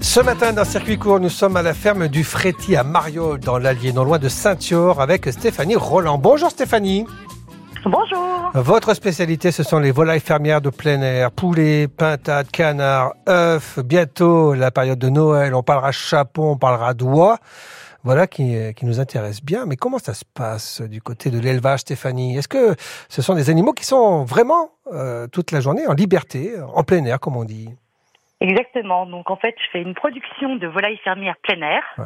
Ce matin, dans Circuit Court, nous sommes à la ferme du Fréty à Mariol, dans l'Allier, non loin de Saint-Yor, avec Stéphanie Roland. Bonjour Stéphanie. Bonjour. Votre spécialité, ce sont les volailles fermières de plein air, poulets, pintades, canards, œufs. Bientôt, la période de Noël, on parlera chapon, on parlera d'oie. Voilà qui, qui nous intéresse bien. Mais comment ça se passe du côté de l'élevage, Stéphanie? Est-ce que ce sont des animaux qui sont vraiment euh, toute la journée en liberté, en plein air, comme on dit? Exactement. Donc en fait, je fais une production de volailles fermières plein air. Ouais.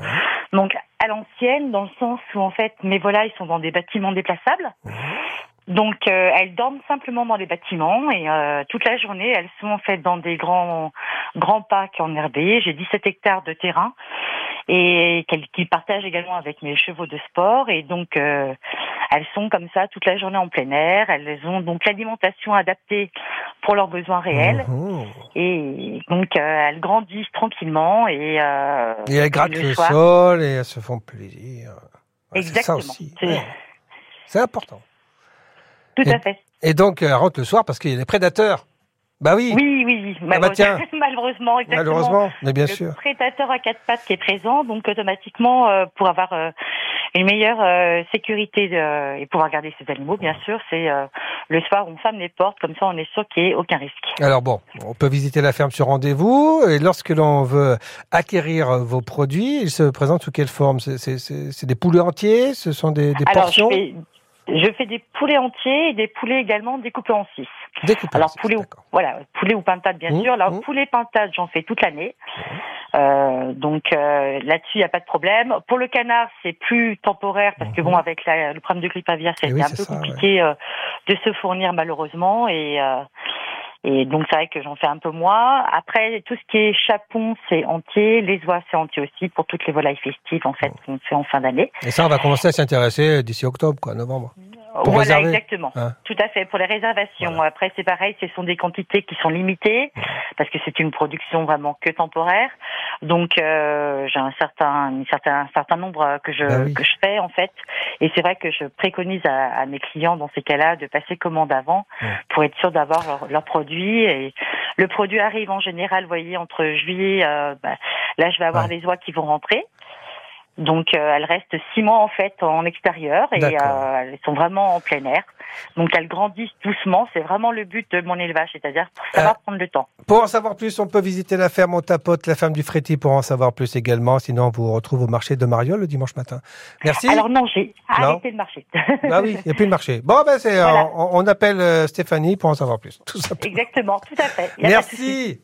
Donc à l'ancienne, dans le sens où en fait mes volailles sont dans des bâtiments déplaçables. Donc euh, elles dorment simplement dans les bâtiments et euh, toute la journée elles sont en fait dans des grands grands parcs enherbés. J'ai 17 hectares de terrain et qu'ils partagent également avec mes chevaux de sport et donc euh, elles sont comme ça toute la journée en plein air. Elles ont donc l'alimentation adaptée pour leurs besoins réels Mmh. et donc euh, elles grandissent tranquillement et, euh, Et elles grattent le le, soir- sol et elles se font plaisir. Ouais, c'est ça Exactement. aussi. C'est- Ouais. Important. Tout Et- à fait. Et donc, elles rentrent le soir parce qu'il y a des prédateurs. Bah oui, Oui, oui. Ah bah tiens. malheureusement, exactement. malheureusement, mais bien le sûr. prédateur à quatre pattes qui est présent, donc automatiquement euh, pour avoir euh, une meilleure euh, sécurité de- et pouvoir garder ces animaux, bien sûr, c'est euh, le soir on ferme les portes, comme ça on est sûr qu'il n'y ait aucun risque. Alors bon, on peut visiter la ferme sur rendez-vous et lorsque l'on veut acquérir vos produits, ils se présentent sous quelle forme? C'est- des poulets entiers? Ce sont des, des Alors portions? je fais, je fais des poulets entiers et des poulets également découpés en six. découpées Alors poulet ou voilà, poulet ou pintade bien Mmh, sûr. Alors mmh. poulet pintade, j'en fais toute l'année. Euh, donc euh, là-dessus, il n'y a pas de problème. Pour le canard, c'est plus temporaire parce que Mhm. bon, avec la- le problème de grippe aviaire, Eh c'était oui, un peu ça, compliqué euh, de se fournir malheureusement et euh, et donc c'est vrai que j'en fais un peu moins. Après, tout ce qui est chapon, c'est entier. Les oies, c'est entier aussi pour toutes les volailles festives en fait qu'on fait en fin d'année. Et ça, on va commencer à s'y intéresser d'ici octobre, quoi, novembre. Pour voilà, réserver. exactement. Hein. Tout à fait. Pour les réservations. Voilà. Après, c'est pareil, ce sont des quantités qui sont limitées parce que c'est une production vraiment que temporaire. Donc, euh, j'ai un certain, un certain, un certain nombre que je Bah oui. que je fais en fait. Et c'est vrai que je préconise à, à mes clients dans ces cas-là de passer commande avant Ouais. pour être sûr d'avoir leur, leur produit. Et le produit arrive en général, vous voyez, entre juillet. euh, bah, là, je vais avoir Ouais. les oies qui vont rentrer. Donc euh, elles restent six mois en fait en extérieur et euh, elles sont vraiment en plein air. Donc elles grandissent doucement, c'est vraiment le but de mon élevage, c'est-à-dire pour savoir Euh, prendre le temps. Pour en savoir plus, on peut visiter la ferme, on tapote la ferme du Fréty pour en savoir plus également. Sinon, on vous retrouve au marché de Mariol le dimanche matin. Merci. Alors non, j'ai arrêté le marché. Ah oui, il n'y a plus de marché. Bon, ben, c'est, Voilà. on, on appelle euh, Stéphanie pour en savoir plus. Tout. Exactement, tout à fait. Merci.